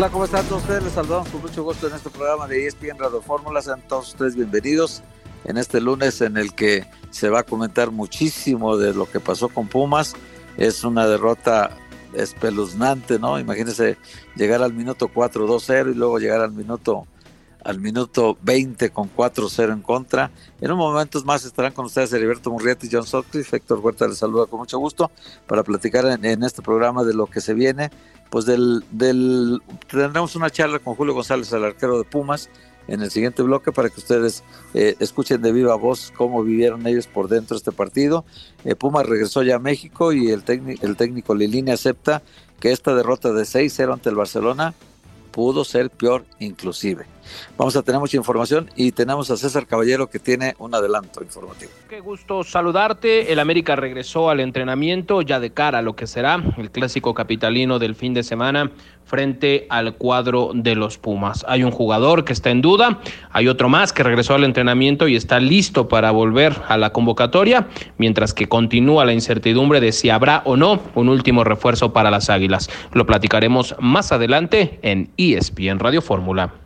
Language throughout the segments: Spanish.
Hola, ¿cómo están todos ustedes? Les saludamos con mucho gusto en este programa de ESPN Radio Fórmula. Sean todos ustedes bienvenidos en este lunes en el que se va a comentar muchísimo de lo que pasó con Pumas. Es una derrota espeluznante, ¿no? Imagínense llegar al minuto 4-2-0 y luego llegar al minuto al minuto 20 con 4-0 en contra. En un momento más estarán con ustedes Heriberto Murrieta y John Sutcliffe. Héctor Huerta les saluda con mucho gusto para platicar en, en este programa de lo que se viene pues del, del tendremos una charla con Julio González, el arquero de Pumas, en el siguiente bloque para que ustedes eh, escuchen de viva voz cómo vivieron ellos por dentro este partido. Eh, Pumas regresó ya a México y el, el técnico Lilini acepta que esta derrota de 6-0 ante el Barcelona pudo ser peor inclusive. Vamos a tener mucha información y tenemos a César Caballero que tiene un adelanto informativo. Qué gusto saludarte. El América regresó al entrenamiento ya de cara a lo que será el clásico capitalino del fin de semana frente al cuadro de los Pumas. Hay un jugador que está en duda, hay otro más que regresó al entrenamiento y está listo para volver a la convocatoria, mientras que continúa la incertidumbre de si habrá o no un último refuerzo para las Águilas. Lo platicaremos más adelante en ESPN Radio Fórmula.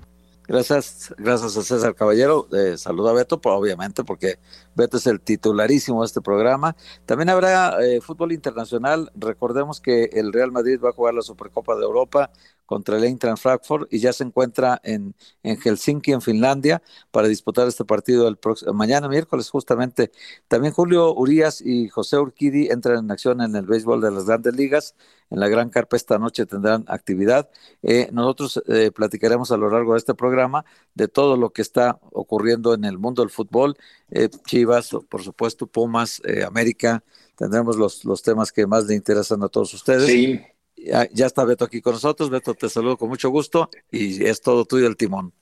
Gracias, gracias a César Caballero. Eh, saludo a Beto, obviamente, porque Beto es el titularísimo de este programa. También habrá eh, fútbol internacional. Recordemos que el Real Madrid va a jugar la Supercopa de Europa contra el Eintracht Frankfurt y ya se encuentra en, Helsinki, en Finlandia, para disputar este partido el mañana miércoles justamente. También Julio Urias y José Urquidi entran en acción en el béisbol de las grandes ligas. En la Gran Carpa esta noche tendrán actividad. Eh, nosotros eh, platicaremos a lo largo de este programa de todo lo que está ocurriendo en el mundo del fútbol. Eh, Chivas, por supuesto, Pumas, América. Tendremos los, los temas que más le interesan a todos ustedes. Sí. Ya, ya, está Beto aquí con nosotros. Beto, te saludo con mucho gusto y es todo tuyo el timón.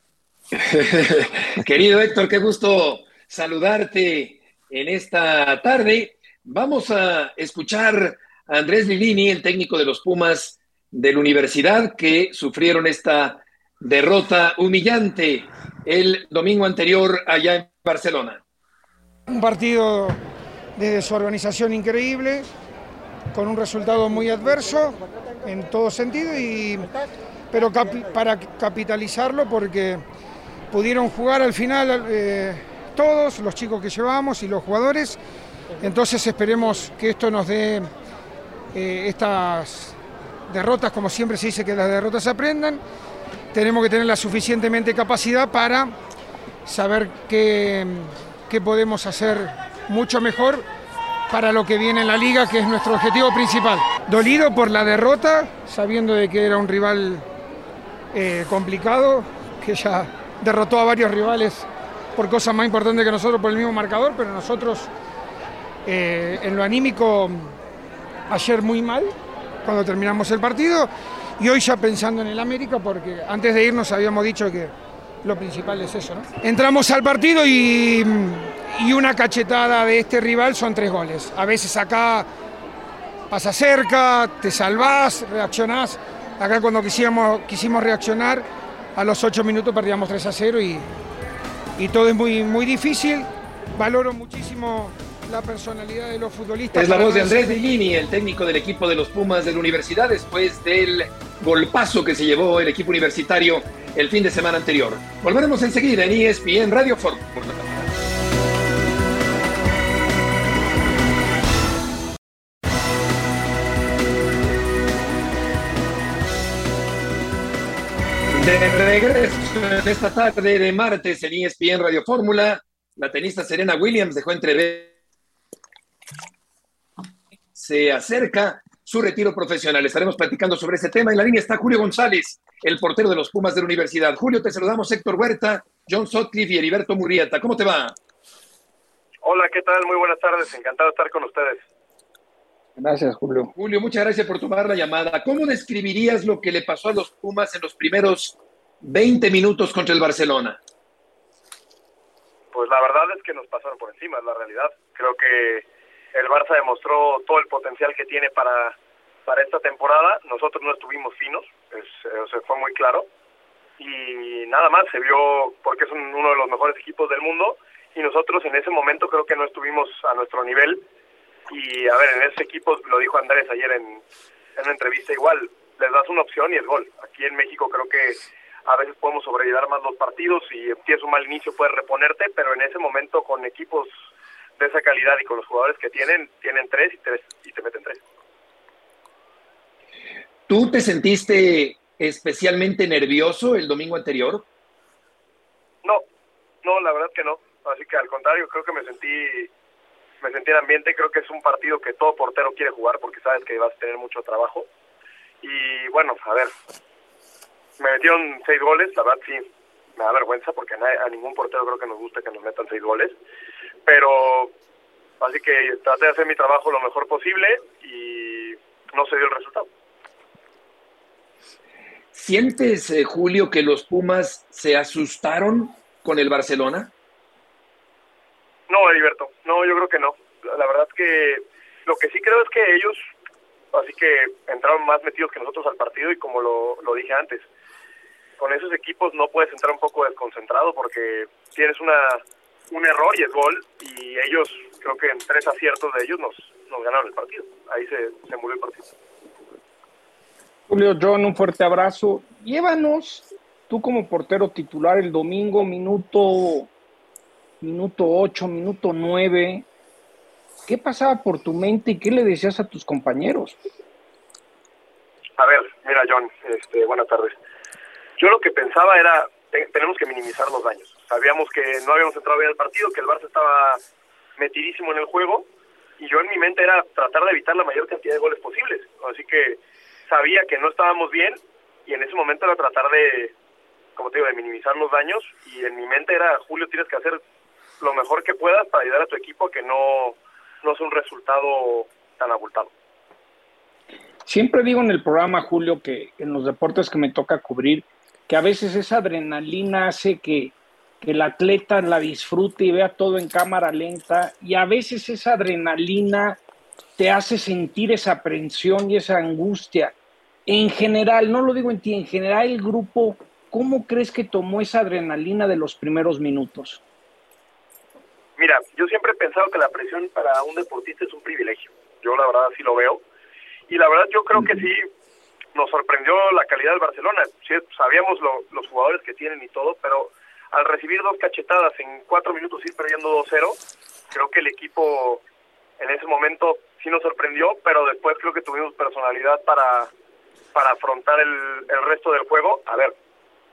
Querido Héctor, qué gusto saludarte en esta tarde. Vamos a escuchar a Andrés Lilini, el técnico de los Pumas de la universidad, que sufrieron esta derrota humillante el domingo anterior allá en Barcelona. Un partido de desorganización increíble, con un resultado muy adverso en todo sentido, y, pero para capitalizarlo porque pudieron jugar al final eh, todos, los chicos que llevamos y los jugadores, entonces esperemos que esto nos dé eh, estas derrotas, como siempre se dice que las derrotas se aprendan, tenemos que tener la suficientemente capacidad para saber qué, qué podemos hacer mucho mejor para lo que viene en la liga, que es nuestro objetivo principal. Dolido por la derrota, sabiendo de que era un rival eh, complicado, que ya derrotó a varios rivales por cosas más importantes que nosotros por el mismo marcador, pero nosotros eh, en lo anímico ayer muy mal cuando terminamos el partido y hoy ya pensando en el América porque antes de irnos habíamos dicho que lo principal es eso. ¿no? Entramos al partido y, y una cachetada de este rival son tres goles. A veces acá pasa cerca, te salvás, reaccionás. Acá cuando quisimos, quisimos reaccionar, a los ocho minutos perdíamos 3 a 0 y, y todo es muy, muy difícil. Valoro muchísimo la personalidad de los futbolistas. Es la voz de Andrés Dillini, el técnico del equipo de los Pumas de la universidad, después del golpazo que se llevó el equipo universitario el fin de semana anterior. Volveremos enseguida en ESPN Radio Fórmula. De regreso en esta tarde de martes en ESPN Radio Fórmula, la tenista Serena Williams dejó entrever se acerca su retiro profesional. Estaremos platicando sobre ese tema. En la línea está Julio González, el portero de los Pumas de la Universidad. Julio, te saludamos Héctor Huerta, John Sotcliffe y Heriberto Murrieta. ¿Cómo te va? Hola, ¿qué tal? Muy buenas tardes. Encantado de estar con ustedes. Gracias, Julio. Julio, muchas gracias por tomar la llamada. ¿Cómo describirías lo que le pasó a los Pumas en los primeros 20 minutos contra el Barcelona? Pues la verdad es que nos pasaron por encima, es la realidad. Creo que el Barça demostró todo el potencial que tiene para, para esta temporada. Nosotros no estuvimos finos, es, fue muy claro. Y nada más, se vio porque es uno de los mejores equipos del mundo y nosotros en ese momento creo que no estuvimos a nuestro nivel. Y a ver, en ese equipo, lo dijo Andrés ayer en, en una entrevista igual, les das una opción y es gol. Aquí en México creo que a veces podemos sobrellevar más los partidos y tienes un mal inicio puedes reponerte, pero en ese momento con equipos de esa calidad y con los jugadores que tienen, tienen tres y, tres, y te meten tres. ¿Tú te sentiste especialmente nervioso el domingo anterior? No, no, la verdad que no. Así que al contrario, creo que me sentí me sentí en ambiente, creo que es un partido que todo portero quiere jugar porque sabes que vas a tener mucho trabajo. Y bueno, a ver, me metieron seis goles, la verdad sí, me da vergüenza porque a, ningún portero creo que nos guste que nos metan seis goles, pero así que traté de hacer mi trabajo lo mejor posible y no se dio el resultado. ¿Sientes, eh, Julio, que los Pumas se asustaron con el Barcelona? No, Heriberto, no, yo creo que no. La verdad que lo que sí creo es que ellos, así que entraron más metidos que nosotros al partido y como lo, lo dije antes, con esos equipos no puedes entrar un poco desconcentrado porque tienes una un error y es gol y ellos, creo que en tres aciertos de ellos nos, nos ganaron el partido. Ahí se, se murió el partido. Julio John, un fuerte abrazo. Llévanos, tú como portero titular el domingo, minuto, minuto 8, minuto 9. ¿Qué pasaba por tu mente y qué le decías a tus compañeros? A ver, mira John, este, buenas tardes. Yo lo que pensaba era, tenemos que minimizar los daños. Sabíamos que no habíamos entrado bien al partido, que el Barça estaba metidísimo en el juego, y yo en mi mente era tratar de evitar la mayor cantidad de goles posibles. Así que sabía que no estábamos bien, y en ese momento era tratar de, como te digo, de minimizar los daños, y en mi mente era, Julio, tienes que hacer lo mejor que puedas para ayudar a tu equipo a que no, no sea un resultado tan abultado. Siempre digo en el programa, Julio, que en los deportes que me toca cubrir, que a veces esa adrenalina hace que, el atleta la disfrute y vea todo en cámara lenta y a veces esa adrenalina te hace sentir esa aprensión y esa angustia. En general, no lo digo en ti, en general el grupo, ¿cómo crees que tomó esa adrenalina de los primeros minutos? Mira, yo siempre he pensado que la presión para un deportista es un privilegio. Yo la verdad así lo veo. Y la verdad yo creo que sí, nos sorprendió la calidad del Barcelona. sabíamos los jugadores que tienen y todo, pero al recibir dos cachetadas en cuatro minutos ir perdiendo 2-0, creo que el equipo en ese momento sí nos sorprendió, pero después creo que tuvimos personalidad para, para afrontar el, el resto del juego. A ver,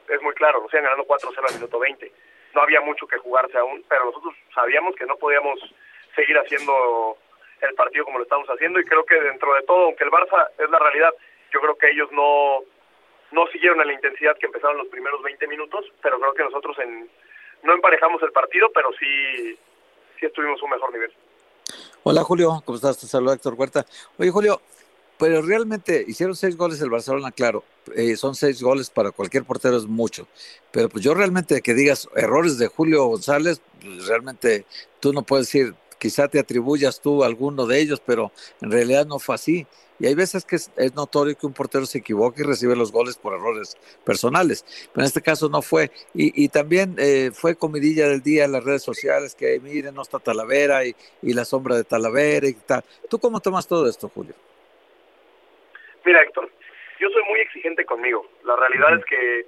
es muy claro, nos iban ganando 4-0 al minuto 20. No había mucho que jugarse aún, pero nosotros sabíamos que no podíamos seguir haciendo el partido como lo estamos haciendo y creo que dentro de todo, aunque el Barça es la realidad, yo creo que ellos no, no siguieron a la intensidad que empezaron los primeros 20 minutos, pero creo que nosotros en, no emparejamos el partido, pero sí, sí estuvimos un mejor nivel. Hola Julio, ¿cómo estás? Te saluda Héctor Huerta. Oye Julio, pero realmente hicieron seis goles el Barcelona, claro, eh, son seis goles para cualquier portero es mucho, pero pues yo realmente que digas errores de Julio González, pues realmente tú no puedes decir, quizá te atribuyas tú alguno de ellos, pero en realidad no fue así. Y hay veces que es, notorio que un portero se equivoque y recibe los goles por errores personales, pero en este caso no fue. Y, también eh, fue comidilla del día en las redes sociales que miren, no está Talavera y, la sombra de Talavera y tal. ¿Tú cómo tomas todo esto, Julio? Mira, Héctor, yo soy muy exigente conmigo. La realidad es que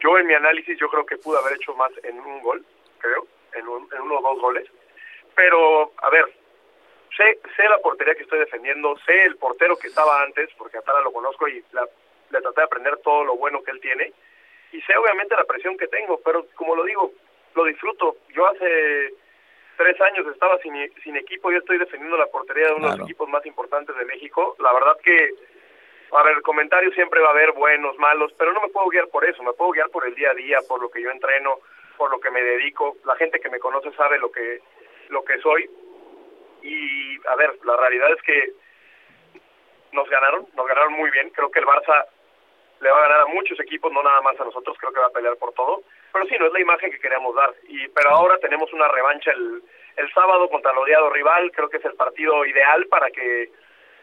yo en mi análisis yo creo que pude haber hecho más en un gol, creo, en, en uno o dos goles. Pero, a ver, sé, sé la portería que estoy defendiendo, sé el portero que estaba antes, porque a lo conozco y le traté de aprender todo lo bueno que él tiene, y sé obviamente la presión que tengo, pero como lo digo, lo disfruto. Yo hace tres años estaba sin, sin equipo y estoy defendiendo la portería de uno de los equipos más importantes de México. La verdad que, a ver, el comentario siempre va a haber buenos, malos, pero no me puedo guiar por eso, me puedo guiar por el día a día, por lo que yo entreno, por lo que me dedico. La gente que me conoce sabe lo que, lo que soy. Y, a ver, la realidad es que nos ganaron, nos ganaron muy bien. Creo que el Barça le va a ganar a muchos equipos, no nada más a nosotros, creo que va a pelear por todo. Pero sí, no es la imagen que queríamos dar. Y, pero ahora tenemos una revancha el, el sábado contra el odiado rival, creo que es el partido ideal para que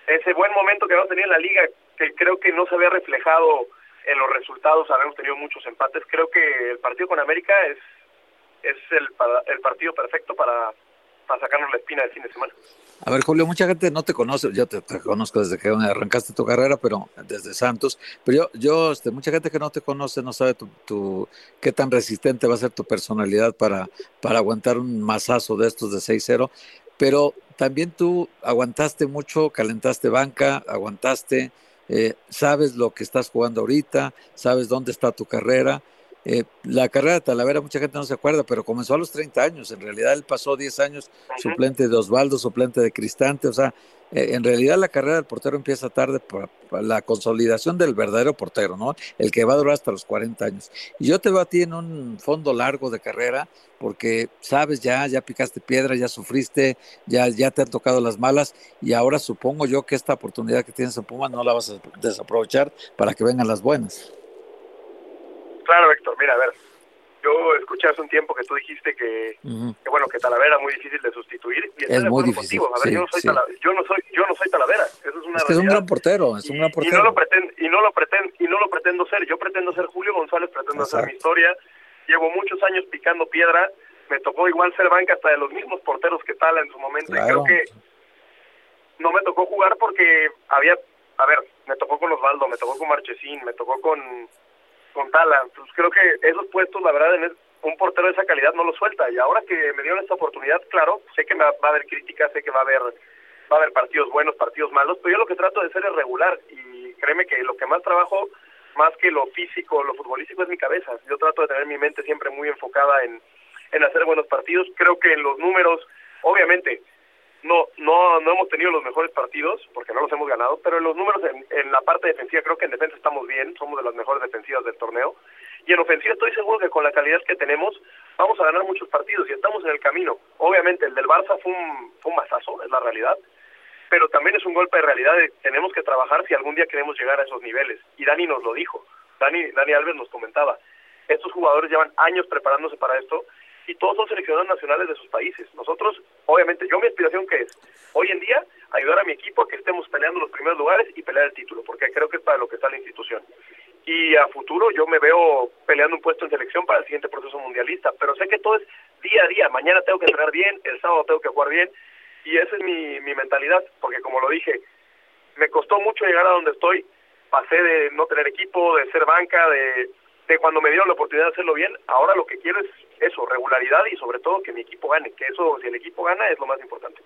ese buen momento que hemos tenido en la liga, que creo que no se había reflejado en los resultados, habíamos tenido muchos empates, creo que el partido con América es, es el, el partido perfecto para, para sacarnos la espina del fin de semana. A ver, Julio, mucha gente no te conoce, yo te, conozco desde que arrancaste tu carrera, pero desde Santos, pero yo, yo este, mucha gente que no te conoce no sabe tu, tu, qué tan resistente va a ser tu personalidad para, para aguantar un masazo de estos de 6-0, pero también tú aguantaste mucho, calentaste banca, aguantaste, eh, sabes lo que estás jugando ahorita, sabes dónde está tu carrera, eh, la carrera de Talavera, mucha gente no se acuerda, pero comenzó a los 30 años. En realidad él pasó 10 años suplente de Osvaldo, suplente de Cristante. O sea, eh, en realidad la carrera del portero empieza tarde para, la consolidación del verdadero portero, ¿no? El que va a durar hasta los 40 años. Y yo te veo a ti en un fondo largo de carrera porque sabes ya, ya picaste piedra, ya sufriste, ya, ya te han tocado las malas y ahora supongo yo que esta oportunidad que tienes en Puma no la vas a desaprovechar para que vengan las buenas. Claro, Héctor, mira, a ver, yo escuché hace un tiempo que tú dijiste que, que bueno, que Talavera es muy difícil de sustituir y es muy difícil. A ver, yo, no soy Talavera, yo no soy yo no soy Talavera, eso es una es, que es un gran portero, es un gran portero. Y, no lo pretendo y no lo pretendo y no lo pretendo ser, yo pretendo ser Julio González, pretendo hacer mi historia. Llevo muchos años picando piedra, me tocó igual ser banca hasta de los mismos porteros que Tala en su momento y creo que no me tocó jugar porque había, a ver, me tocó con Osvaldo, me tocó con Marchesín, me tocó con con Tala. Pues creo que esos puestos, la verdad, en un portero de esa calidad no lo suelta. Y ahora que me dieron esta oportunidad, claro, sé que me va, a haber críticas, sé que va a haber va a haber partidos buenos, partidos malos, pero yo lo que trato de ser es regular y créeme que lo que más trabajo, más que lo físico, lo futbolístico, es mi cabeza. Yo trato de tener mi mente siempre muy enfocada en, en hacer buenos partidos. Creo que en los números, obviamente, no, no, no hemos tenido los mejores partidos, porque no los hemos ganado, pero en los números, en, en, la parte defensiva, creo que en defensa estamos bien, somos de las mejores defensivas del torneo, y en ofensiva estoy seguro que con la calidad que tenemos vamos a ganar muchos partidos y estamos en el camino. Obviamente el del Barça fue un, fue un masazo, es la realidad, pero también es un golpe de realidad, tenemos que trabajar si algún día queremos llegar a esos niveles, y Dani nos lo dijo, Dani, Dani Alves nos comentaba, estos jugadores llevan años preparándose para esto, y todos son seleccionados nacionales de sus países. Nosotros, obviamente, yo mi aspiración que es, hoy en día, ayudar a mi equipo a que estemos peleando los primeros lugares y pelear el título, porque creo que es para lo que está la institución. Y a futuro yo me veo peleando un puesto en selección para el siguiente proceso mundialista, pero sé que todo es día a día. Mañana tengo que entrenar bien, el sábado tengo que jugar bien, y esa es mi, mi mentalidad, porque como lo dije, me costó mucho llegar a donde estoy, pasé de no tener equipo, de ser banca, de cuando me dieron la oportunidad de hacerlo bien, ahora lo que quiero es eso, regularidad y sobre todo que mi equipo gane, que eso, si el equipo gana, es lo más importante.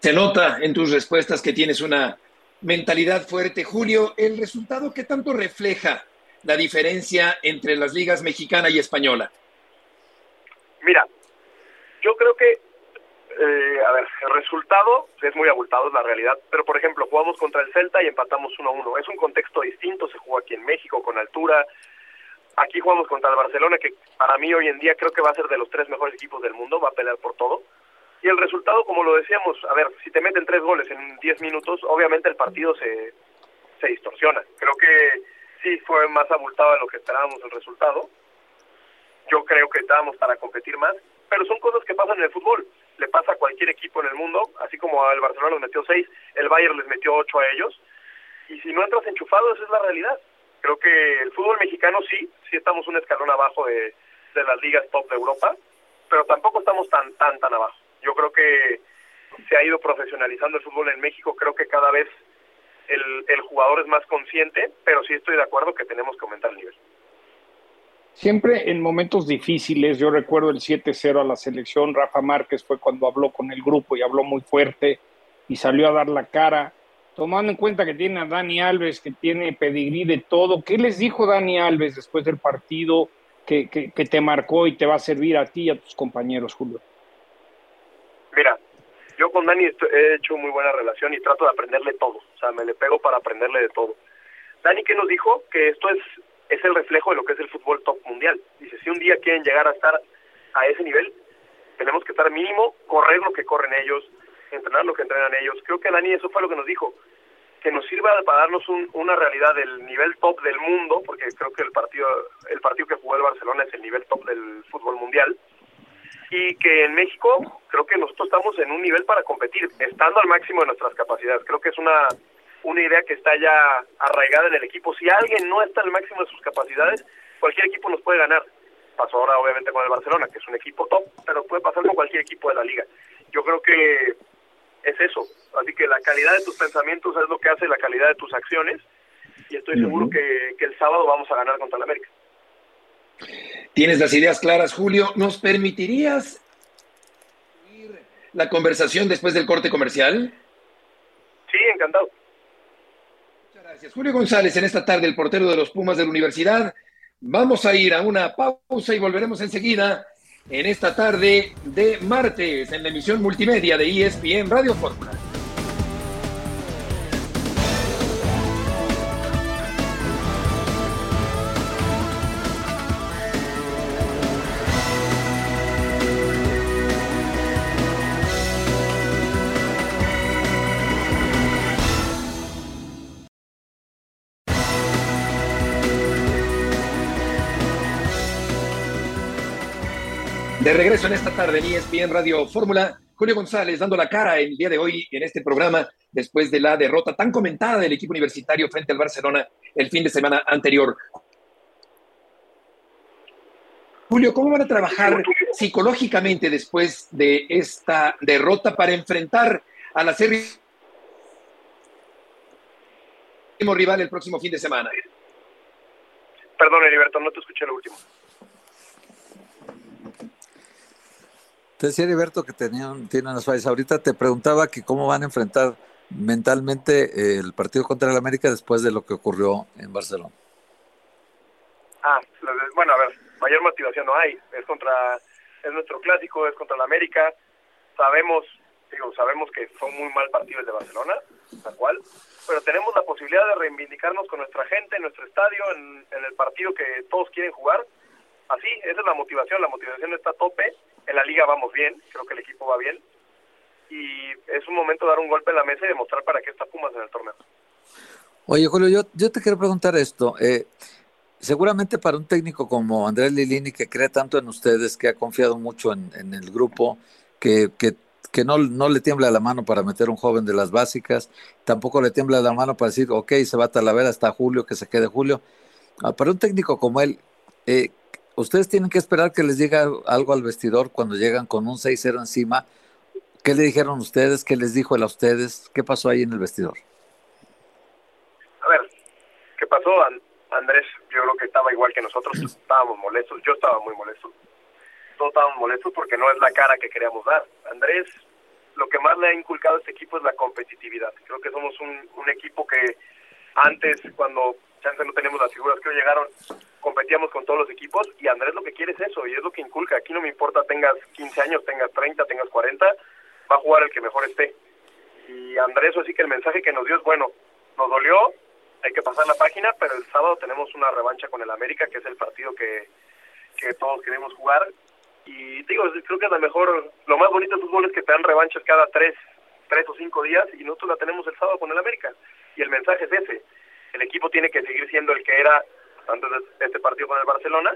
Se nota en tus respuestas que tienes una mentalidad fuerte. Julio, ¿el resultado qué tanto refleja la diferencia entre las ligas mexicana y española? Mira, yo creo que, eh, a ver, el resultado es muy abultado, es la realidad, pero por ejemplo, jugamos contra el Celta y empatamos 1-1. Es un contexto distinto, se jugó aquí en México con altura, Aquí jugamos contra el Barcelona, que para mí hoy en día creo que va a ser de los tres mejores equipos del mundo, va a pelear por todo. Y el resultado, como lo decíamos, a ver, si te meten tres goles en diez minutos, obviamente el partido se, se distorsiona. Creo que sí fue más abultado de lo que esperábamos el resultado. Yo creo que estábamos para competir más, pero son cosas que pasan en el fútbol. Le pasa a cualquier equipo en el mundo, así como el Barcelona les metió seis, el Bayern les metió ocho a ellos. Y si no entras enchufado, esa es la realidad. Creo que el fútbol mexicano sí, sí estamos un escalón abajo de, las ligas top de Europa, pero tampoco estamos tan, tan, tan abajo. Yo creo que se ha ido profesionalizando el fútbol en México, creo que cada vez el, el jugador es más consciente, pero sí estoy de acuerdo que tenemos que aumentar el nivel. Siempre en momentos difíciles, yo recuerdo el 7-0 a la selección, Rafa Márquez fue cuando habló con el grupo y habló muy fuerte y salió a dar la cara tomando en cuenta que tiene a Dani Alves, que tiene pedigrí de todo, ¿qué les dijo Dani Alves después del partido que, que, te marcó y te va a servir a ti y a tus compañeros, Julio? Mira, yo con Dani he hecho muy buena relación y trato de aprenderle todo. O sea, me le pego para aprenderle de todo. Dani, ¿qué nos dijo? Que esto es, es el reflejo de lo que es el fútbol top mundial. Dice, si un día quieren llegar a estar a ese nivel, tenemos que estar mínimo, correr lo que corren ellos, entrenar lo que entrenan ellos. Creo que Dani eso fue lo que nos dijo, que nos sirva para darnos una realidad del nivel top del mundo, porque creo que el partido, el partido que jugó el Barcelona es el nivel top del fútbol mundial, y que en México creo que nosotros estamos en un nivel para competir, estando al máximo de nuestras capacidades. Creo que es una una idea que está ya arraigada en el equipo. Si alguien no está al máximo de sus capacidades, cualquier equipo nos puede ganar. Pasó ahora obviamente con el Barcelona, que es un equipo top, pero puede pasar con cualquier equipo de la liga. Yo creo que es eso. Así que la calidad de tus pensamientos es lo que hace la calidad de tus acciones. Y estoy seguro que, que el sábado vamos a ganar contra el América. Tienes las ideas claras, Julio. ¿Nos permitirías la conversación después del corte comercial? Sí, encantado. Gracias. Julio González, en esta tarde, el portero de los Pumas de la Universidad. Vamos a ir a una pausa y volveremos enseguida en esta tarde de martes en la emisión multimedia de ESPN Radio Fórmula. Regreso en esta tarde en ESPN Radio Fórmula, Julio González dando la cara el día de hoy en este programa después de la derrota tan comentada del equipo universitario frente al Barcelona el fin de semana anterior. Julio, ¿cómo van a trabajar psicológicamente después de esta derrota para enfrentar a la serie rival el próximo fin de semana? Perdón, Heriberto, no te escuché lo último. Te decía Heriberto que tenían, tienen unas fallas. Ahorita te preguntaba que cómo van a enfrentar mentalmente el partido contra el América después de lo que ocurrió en Barcelona. Ah, bueno, a ver, mayor motivación no hay. Es contra, es nuestro clásico, es contra el América. Sabemos, digo, sabemos que fue muy mal partido el de Barcelona, tal cual, pero tenemos la posibilidad de reivindicarnos con nuestra gente en nuestro estadio, en, en el partido que todos quieren jugar. Así, esa es la motivación, la motivación está a tope en la liga vamos bien, creo que el equipo va bien. Y es un momento de dar un golpe en la mesa y demostrar para qué está Pumas en el torneo. Oye, Julio, yo, yo te quiero preguntar esto. Eh, seguramente para un técnico como Andrés Lilini, que cree tanto en ustedes, que ha confiado mucho en, el grupo, que, que, que no, no, le tiembla la mano para meter un joven de las básicas, tampoco le tiembla la mano para decir, ok, se va a Talavera hasta julio, que se quede julio. Ah, para un técnico como él, eh, ustedes tienen que esperar que les llegue algo al vestidor cuando llegan con un 6-0 encima. ¿Qué le dijeron ustedes? ¿Qué les dijo él a ustedes? ¿Qué pasó ahí en el vestidor? A ver, ¿qué pasó? Andrés, yo creo que estaba igual que nosotros, estábamos molestos, yo estaba muy molesto. Todos estábamos molestos porque no es la cara que queríamos dar. Andrés, lo que más le ha inculcado a este equipo es la competitividad. Creo que somos un, un equipo que antes, cuando chance no tenemos las figuras que hoy llegaron, competíamos con todos los equipos y Andrés lo que quiere es eso y es lo que inculca. Aquí no me importa tengas 15 años, tengas 30, tengas 40, va a jugar el que mejor esté. Y Andrés, así que el mensaje que nos dio es bueno, nos dolió, hay que pasar la página, pero el sábado tenemos una revancha con el América, que es el partido que, que todos queremos jugar. Y digo, creo que es la mejor, lo más bonito del fútbol es que te dan revanchas cada tres, tres o cinco días y nosotros la tenemos el sábado con el América. Y el mensaje es ese, el equipo tiene que seguir siendo el que era antes de este partido con el Barcelona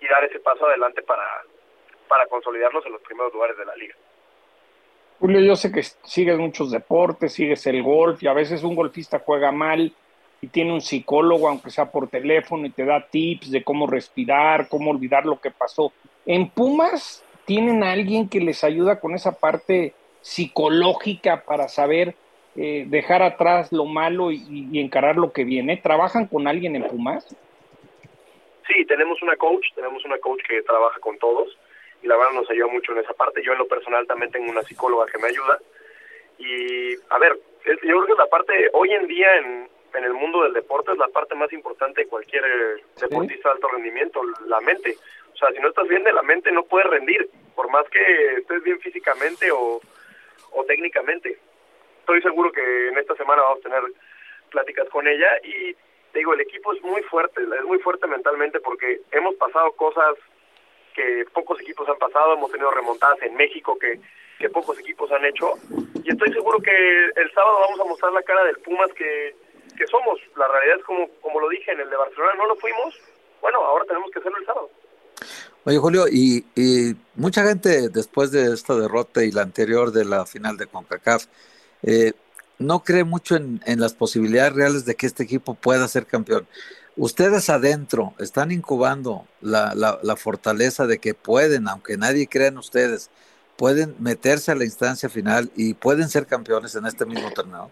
y dar ese paso adelante para, para consolidarnos en los primeros lugares de la liga. Julio, yo sé que sigues muchos deportes, sigues el golf y a veces un golfista juega mal y tiene un psicólogo, aunque sea por teléfono, y te da tips de cómo respirar, cómo olvidar lo que pasó. En Pumas tienen a alguien que les ayuda con esa parte psicológica para saber eh, dejar atrás lo malo y, y, encarar lo que viene. ¿Trabajan con alguien en Pumas? Sí, tenemos una coach, tenemos una coach que trabaja con todos y la verdad nos ayuda mucho en esa parte. Yo en lo personal también tengo una psicóloga que me ayuda. Y a ver, yo creo que la parte, hoy en día en, en el mundo del deporte es la parte más importante de cualquier deportista de alto rendimiento, la mente. O sea, si no estás bien de la mente no puedes rendir, por más que estés bien físicamente o, o técnicamente. Estoy seguro que en esta semana vamos a tener pláticas con ella y digo, el equipo es muy fuerte, es muy fuerte mentalmente porque hemos pasado cosas que pocos equipos han pasado, hemos tenido remontadas en México que, que pocos equipos han hecho y estoy seguro que el sábado vamos a mostrar la cara del Pumas que, que somos. La realidad es como, como lo dije en el de Barcelona, no lo fuimos, bueno, ahora tenemos que hacerlo el sábado. Oye, Julio, y, y, mucha gente después de esta derrota y la anterior de la final de CONCACAF, eh, no cree mucho en, en, las posibilidades reales de que este equipo pueda ser campeón. Ustedes adentro están incubando la, la, la fortaleza de que pueden, aunque nadie crea en ustedes, pueden meterse a la instancia final y pueden ser campeones en este mismo torneo.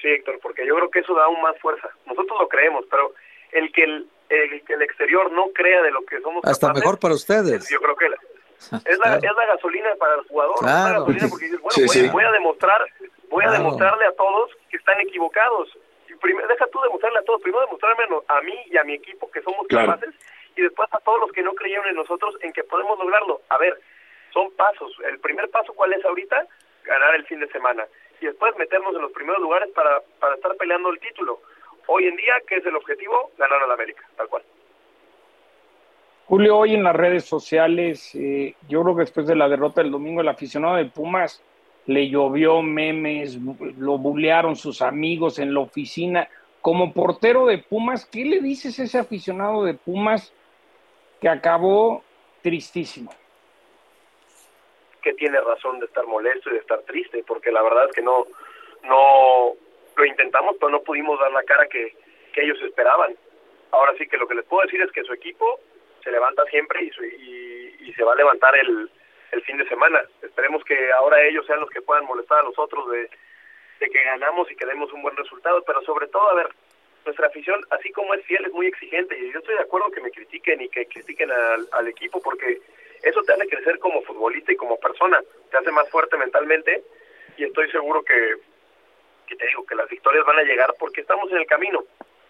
Sí, Héctor, porque yo creo que eso da aún más fuerza. Nosotros lo creemos, pero el que el, el, que el exterior no crea de lo que somos hasta capaces, mejor para ustedes. Yo creo que la, es, la, claro. es la gasolina para el jugador, claro. es la gasolina porque dices, bueno, sí, voy, sí. voy, a demostrar, voy claro. a demostrarle a todos que están equivocados. Deja tú demostrarle a todos, primero demostrarme a mí y a mi equipo que somos capaces y después a todos los que no creyeron en nosotros en que podemos lograrlo. A ver, son pasos. El primer paso, ¿cuál es ahorita? Ganar el fin de semana. Y después meternos en los primeros lugares para, para estar peleando el título. Hoy en día, ¿qué es el objetivo? Ganar a la América, tal cual. Julio, hoy en las redes sociales, eh, yo creo que después de la derrota del domingo, el aficionado de Pumas le llovió memes, lo bulearon sus amigos en la oficina. Como portero de Pumas, ¿qué le dices a ese aficionado de Pumas que acabó tristísimo? Que tiene razón de estar molesto y de estar triste, porque la verdad es que no, no lo intentamos, pero no pudimos dar la cara que, que ellos esperaban. Ahora sí que lo que les puedo decir es que su equipo se levanta siempre y, y, y, se va a levantar el, el fin de semana. Esperemos que ahora ellos sean los que puedan molestar a los otros de, que ganamos y que demos un buen resultado, pero sobre todo, a ver, nuestra afición, así como es fiel, es muy exigente y yo estoy de acuerdo que me critiquen y que critiquen al, al equipo porque eso te hace crecer como futbolista y como persona, te hace más fuerte mentalmente y estoy seguro que, que te digo que las victorias van a llegar porque estamos en el camino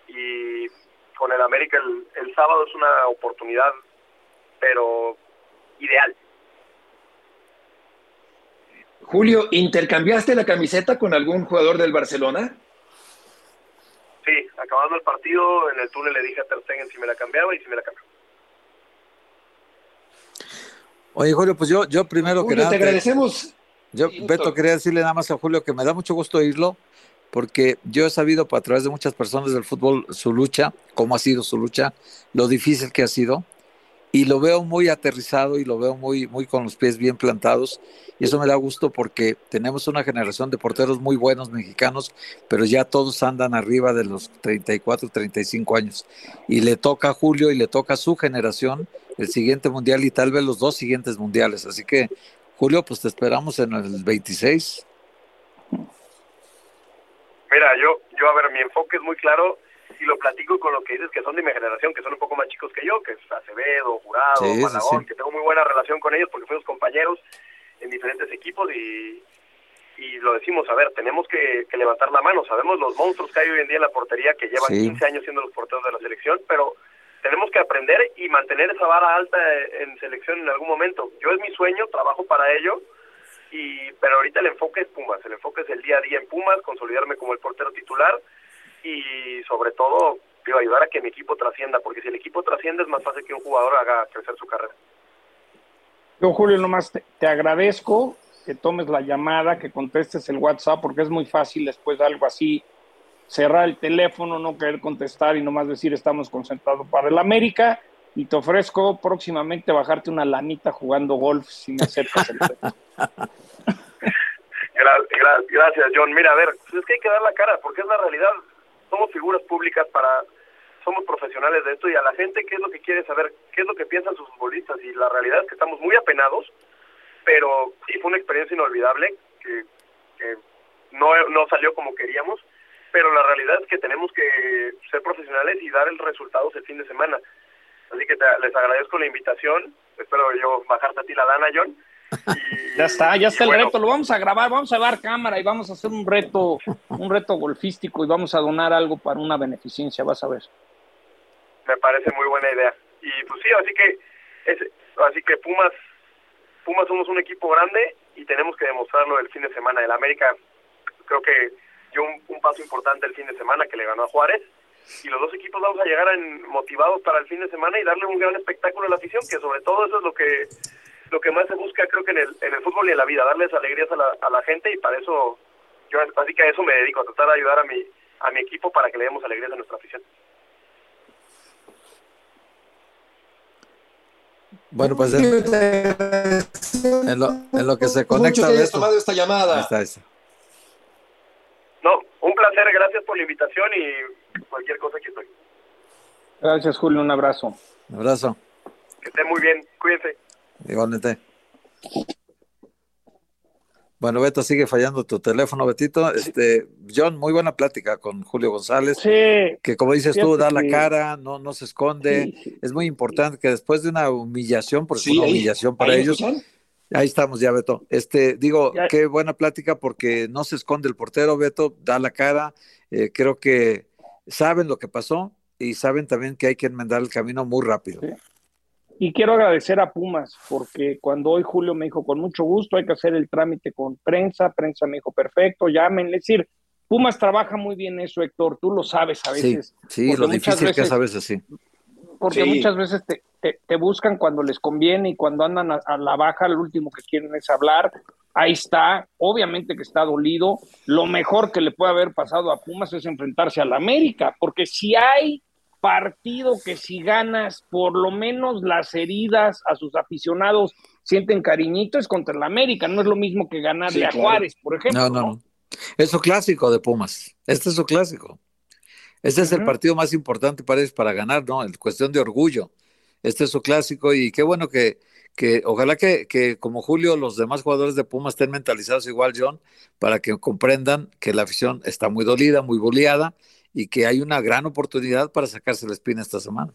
y con el América el, el sábado es una oportunidad, pero ideal. Julio, ¿intercambiaste la camiseta con algún jugador del Barcelona? Sí, acabando el partido, en el túnel le dije a Ter Stegen si me la cambiaba y si me la cambió. Oye, Julio, pues yo, yo primero Julio, que nada. Te agradecemos. Yo, Beto, quería decirle nada más a Julio que me da mucho gusto oírlo, porque yo he sabido a través de muchas personas del fútbol su lucha, cómo ha sido su lucha, lo difícil que ha sido, y lo veo muy aterrizado y lo veo muy, muy con los pies bien plantados, y eso me da gusto porque tenemos una generación de porteros muy buenos mexicanos, pero ya todos andan arriba de los 34, 35 años, y le toca a Julio y le toca a su generación el siguiente mundial y tal vez los dos siguientes mundiales, así que Julio, pues te esperamos en el 26. Mira, yo, yo a ver, mi enfoque es muy claro y lo platico con los que dices que son de mi generación, que son un poco más chicos que yo, que es Acevedo, Jurado, sí, Malagón, sí, sí. que tengo muy buena relación con ellos porque fuimos compañeros en diferentes equipos y, y lo decimos, a ver, tenemos que, que, levantar la mano, sabemos los monstruos que hay hoy en día en la portería que llevan 15 años siendo los porteros de la selección, pero tenemos que aprender y mantener esa vara alta en selección en algún momento. Yo es mi sueño, trabajo para ello, y pero ahorita el enfoque es Pumas, el enfoque es el día a día en Pumas, consolidarme como el portero titular y sobre todo quiero ayudar a que mi equipo trascienda, porque si el equipo trasciende es más fácil que un jugador haga crecer su carrera. Yo, Julio, nomás te, te agradezco que tomes la llamada, que contestes el WhatsApp, porque es muy fácil después de algo así cerrar el teléfono, no querer contestar y nomás decir estamos concentrados para el América y te ofrezco próximamente bajarte una lanita jugando golf si me aceptas el Gracias, John. Mira, a ver, es que hay que dar la cara porque es la realidad. Somos figuras públicas para, somos profesionales de esto y a la gente qué es lo que quiere saber, qué es lo que piensan sus futbolistas y la realidad es que estamos muy apenados, pero sí fue una experiencia inolvidable que, que no, no salió como queríamos pero la realidad es que tenemos que ser profesionales y dar el resultados el fin de semana. Así que te, les agradezco la invitación. Espero yo bajarte a ti la lana, John. Ya está, ya está el bueno. reto. Lo vamos a grabar, vamos a dar cámara y vamos a hacer un reto, un reto golfístico y vamos a donar algo para una beneficencia, vas a ver. Me parece muy buena idea. Y pues sí, así que, es, así que Pumas, Pumas somos un equipo grande y tenemos que demostrarlo el fin de semana. El América creo que dio un, paso importante el fin de semana que le ganó a Juárez y los dos equipos vamos a llegar en, motivados para el fin de semana y darle un gran espectáculo a la afición, que sobre todo eso es lo que lo que más se busca creo que en el, en el fútbol y en la vida, darles alegrías a la, a la gente y para eso yo así que a eso me dedico, a tratar de ayudar a mi, a mi equipo para que le demos alegrías a nuestra afición. Bueno, pues en, lo, en lo, que se conecta de esto. esta llamada. No, un placer, gracias por la invitación y cualquier cosa que estoy. Gracias, Julio, un abrazo. Un abrazo. Que esté muy bien, cuídense. Igualmente. Bueno, Beto, sigue fallando tu teléfono, Betito. Este, John, muy buena plática con Julio González. Sí. Que como dices tú, da la cara, no, no se esconde. Es muy importante que después de una humillación, porque es una humillación para ellos. Ahí estamos ya, Beto. Este, digo, qué buena plática porque no se esconde el portero, Beto, da la cara. Eh, creo que saben lo que pasó y saben también que hay que enmendar el camino muy rápido. Y quiero agradecer a Pumas, porque cuando hoy Julio me dijo, con mucho gusto, hay que hacer el trámite con prensa, prensa me dijo, perfecto, llamen, es decir, Pumas trabaja muy bien eso, Héctor, tú lo sabes a veces. Sí, lo difícil que es a veces, sí. Porque muchas veces te, te, buscan cuando les conviene y cuando andan a, a, la baja, lo último que quieren es hablar. Ahí está, obviamente que está dolido. Lo mejor que le puede haber pasado a Pumas es enfrentarse a la América, porque si hay partido que si ganas, por lo menos las heridas a sus aficionados sienten cariñito es contra el América, no es lo mismo que ganarle a Juárez, por ejemplo. No, no, no. Es su clásico de Pumas. Este es su clásico. Este es el partido más importante para ellos para ganar, ¿no? En cuestión de orgullo. Este es su clásico y qué bueno que, que ojalá que, que, como Julio los demás jugadores de Pumas estén mentalizados igual, John, para que comprendan que la afición está muy dolida, muy boleada y que hay una gran oportunidad para sacarse la espina esta semana.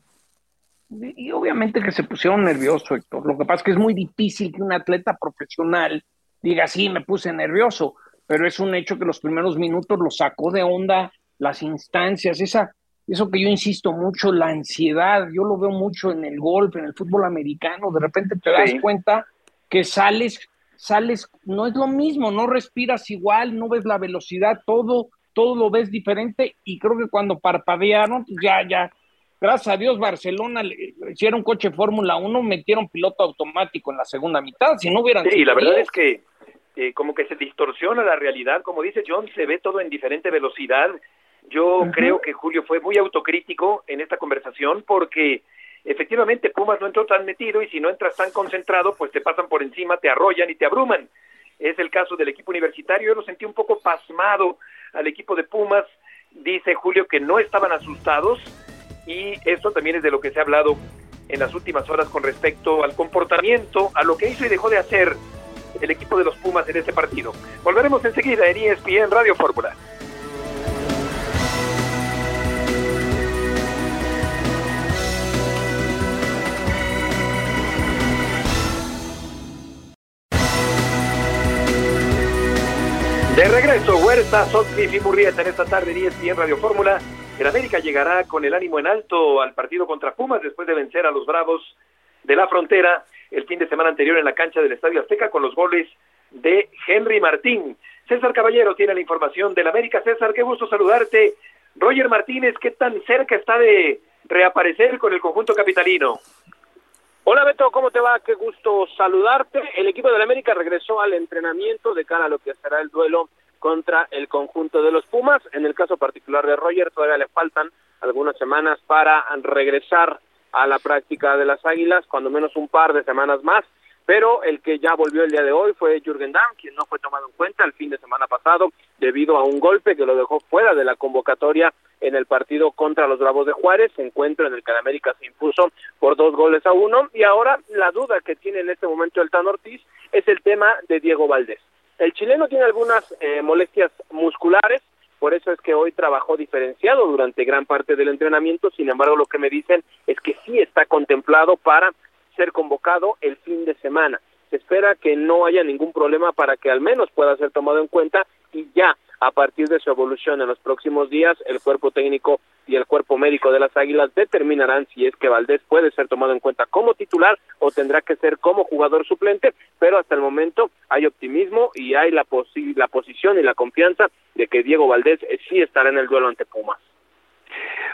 Y obviamente que se pusieron nervioso, Héctor. Lo que pasa es que es muy difícil que un atleta profesional diga, sí, me puse nervioso, pero es un hecho que los primeros minutos lo sacó de onda, las instancias, esa, eso que yo insisto mucho, la ansiedad, yo lo veo mucho en el golf, en el fútbol americano, de repente te das cuenta que sales, sales, no es lo mismo, no respiras igual, no ves la velocidad, todo todo lo ves diferente y creo que cuando parpadearon, pues ya, ya, gracias a Dios Barcelona le hicieron coche Fórmula 1, metieron piloto automático en la segunda mitad, si no hubieran... Sí, y la verdad es que eh, como que se distorsiona la realidad, como dice John, se ve todo en diferente velocidad. Yo creo que Julio fue muy autocrítico en esta conversación porque efectivamente Pumas no entró tan metido y si no entras tan concentrado, pues te pasan por encima, te arrollan y te abruman. Es el caso del equipo universitario, yo lo sentí un poco pasmado al equipo de Pumas. Dice Julio que no estaban asustados y esto también es de lo que se ha hablado en las últimas horas con respecto al comportamiento, a lo que hizo y dejó de hacer el equipo de los Pumas en este partido. Volveremos enseguida en ESPN Radio Fórmula. De regreso, Huerta, Sotcliffe y Murrieta en esta tarde en ESPN Radio Fórmula. El América llegará con el ánimo en alto al partido contra Pumas después de vencer a los Bravos de la Frontera el fin de semana anterior en la cancha del Estadio Azteca con los goles de Henry Martín. César Caballero tiene la información del América. César, qué gusto saludarte. Roger Martínez, ¿qué tan cerca está de reaparecer con el conjunto capitalino? Hola Beto, ¿cómo te va? Qué gusto saludarte. El equipo del América regresó al entrenamiento de cara a lo que será el duelo contra el conjunto de los Pumas. En el caso particular de Roger, todavía le faltan algunas semanas para regresar a la práctica de las Águilas, cuando menos un par de semanas más pero el que ya volvió el día de hoy fue Jürgen Damm, quien no fue tomado en cuenta el fin de semana pasado debido a un golpe que lo dejó fuera de la convocatoria en el partido contra los Bravos de Juárez, encuentro en el que América se impuso por dos goles a uno, y ahora la duda que tiene en este momento el Tan Ortiz es el tema de Diego Valdés. El chileno tiene algunas eh, molestias musculares, por eso es que hoy trabajó diferenciado durante gran parte del entrenamiento, sin embargo lo que me dicen es que sí está contemplado para ser convocado el fin de semana. Se espera que no haya ningún problema para que al menos pueda ser tomado en cuenta y ya A partir de su evolución en los próximos días, el cuerpo técnico y el cuerpo médico de las Águilas determinarán si es que Valdés puede ser tomado en cuenta como titular o tendrá que ser como jugador suplente, pero hasta el momento hay optimismo y hay la, la posición y la confianza de que Diego Valdés sí estará en el duelo ante Pumas.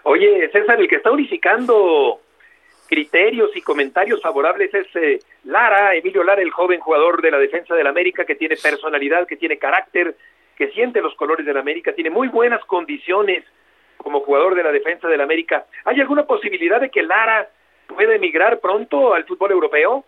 Oye, César, el que está unificando criterios y comentarios favorables es eh, Lara, Emilio Lara, el joven jugador de la defensa del América que tiene personalidad, que tiene carácter, que siente los colores del América, tiene muy buenas condiciones como jugador de la defensa del América. ¿Hay alguna posibilidad de que Lara pueda emigrar pronto al fútbol europeo?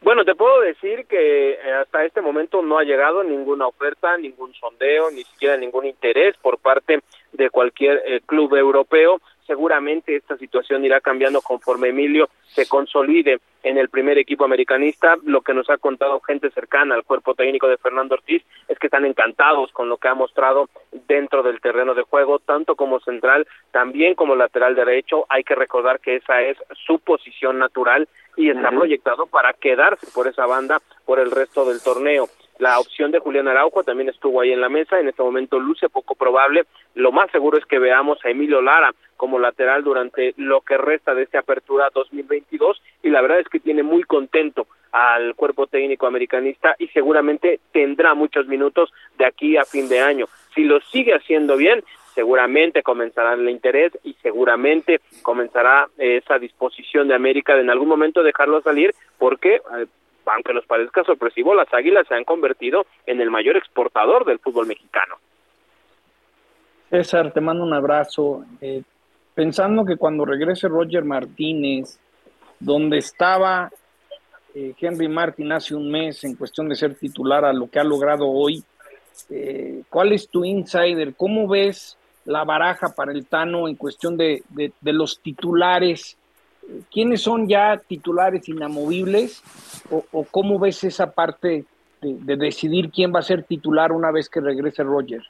Bueno, te puedo decir que eh, hasta este momento no ha llegado ninguna oferta, ningún sondeo, ni siquiera ningún interés por parte de cualquier eh, club europeo seguramente esta situación irá cambiando conforme Emilio se consolide en el primer equipo americanista. Lo que nos ha contado gente cercana al cuerpo técnico de Fernando Ortiz es que están encantados con lo que ha mostrado dentro del terreno de juego, tanto como central, también como lateral derecho. Hay que recordar que esa es su posición natural y está proyectado para quedarse por esa banda por el resto del torneo. La opción de Julián Araujo también estuvo ahí en la mesa, en este momento luce poco probable. Lo más seguro es que veamos a Emilio Lara como lateral durante lo que resta de esta apertura 2022 y la verdad es que tiene muy contento al cuerpo técnico americanista y seguramente tendrá muchos minutos de aquí a fin de año. Si lo sigue haciendo bien, seguramente comenzará el interés y seguramente comenzará esa disposición de América de en algún momento dejarlo salir porque eh, aunque nos parezca sorpresivo, las Águilas se han convertido en el mayor exportador del fútbol mexicano. César, te mando un abrazo. Eh, pensando que cuando regrese Roger Martínez, donde estaba eh, Henry Martin hace un mes en cuestión de ser titular a lo que ha logrado hoy, eh, ¿cuál es tu insider? ¿Cómo ves la baraja para el Tano en cuestión de, de los titulares ¿quiénes son ya titulares inamovibles? ¿O, cómo ves esa parte de, decidir quién va a ser titular una vez que regrese Roger?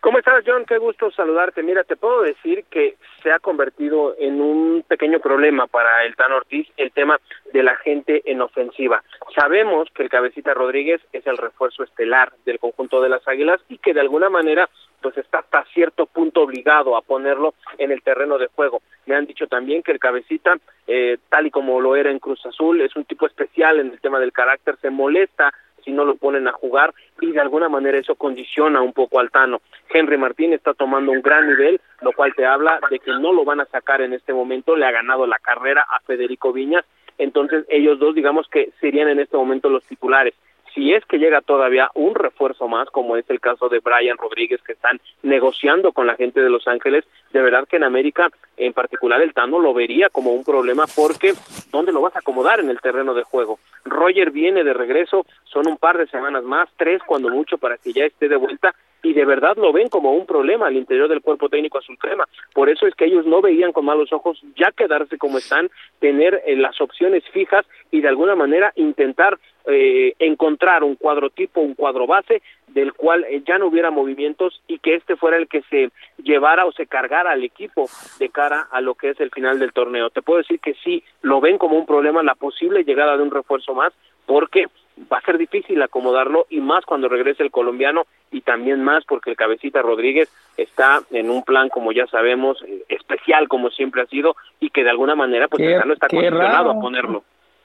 ¿Cómo estás, John? Qué gusto saludarte. Mira, te puedo decir que se ha convertido en un pequeño problema para el Tan Ortiz el tema de la gente en ofensiva. Sabemos que el Cabecita Rodríguez es el refuerzo estelar del conjunto de las Águilas y que de alguna manera pues está hasta cierto punto obligado a ponerlo en el terreno de juego. Me han dicho también que el cabecita, eh, tal y como lo era en Cruz Azul, es un tipo especial en el tema del carácter, se molesta si no lo ponen a jugar y de alguna manera eso condiciona un poco al Tano. Henry Martín está tomando un gran nivel, lo cual te habla de que no lo van a sacar en este momento, le ha ganado la carrera a Federico Viñas, entonces ellos dos digamos que serían en este momento los titulares si es que llega todavía un refuerzo más, como es el caso de Brian Rodríguez, que están negociando con la gente de Los Ángeles, de verdad que en América, en particular el Tano, lo vería como un problema porque ¿dónde lo vas a acomodar en el terreno de juego? Roger viene de regreso, son un par de semanas más, tres cuando mucho para que ya esté de vuelta y de verdad lo ven como un problema al interior del cuerpo técnico azul crema. Por eso es que ellos no veían con malos ojos ya quedarse como están, tener eh, las opciones fijas y de alguna manera intentar eh, encontrar un cuadro tipo, un cuadro base, del cual eh, ya no hubiera movimientos y que este fuera el que se llevara o se cargara al equipo de cara a lo que es el final del torneo. Te puedo decir que sí, lo ven como un problema la posible llegada de un refuerzo más, porque va a ser difícil acomodarlo y más cuando regrese el colombiano y también más porque el cabecita Rodríguez está en un plan como ya sabemos eh, especial como siempre ha sido y que de alguna manera pues no está condicionado a ponerlo.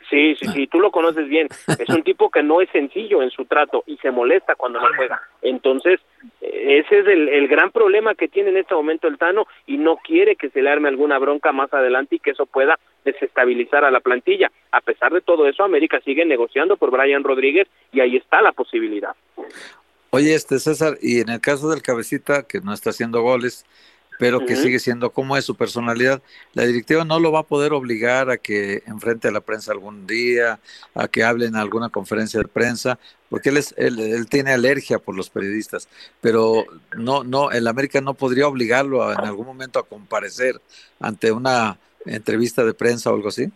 Sí, sí, sí, tú lo conoces bien. Es un tipo que no es sencillo en su trato y se molesta cuando no juega. Entonces, eh, ese es el, el, gran problema que tiene en este momento el Tano y no quiere que se le arme alguna bronca más adelante y que eso pueda desestabilizar a la plantilla. A pesar de todo eso, América sigue negociando por Brian Rodríguez y ahí está la posibilidad. Oye, este César, y en el caso del cabecita, que no está haciendo goles, pero que sigue siendo como es su personalidad. La directiva no lo va a poder obligar a que enfrente a la prensa algún día, a que hable en alguna conferencia de prensa, porque él, es, él, tiene alergia por los periodistas, pero no, no, el América no podría obligarlo en algún momento a comparecer ante una entrevista de prensa o algo así.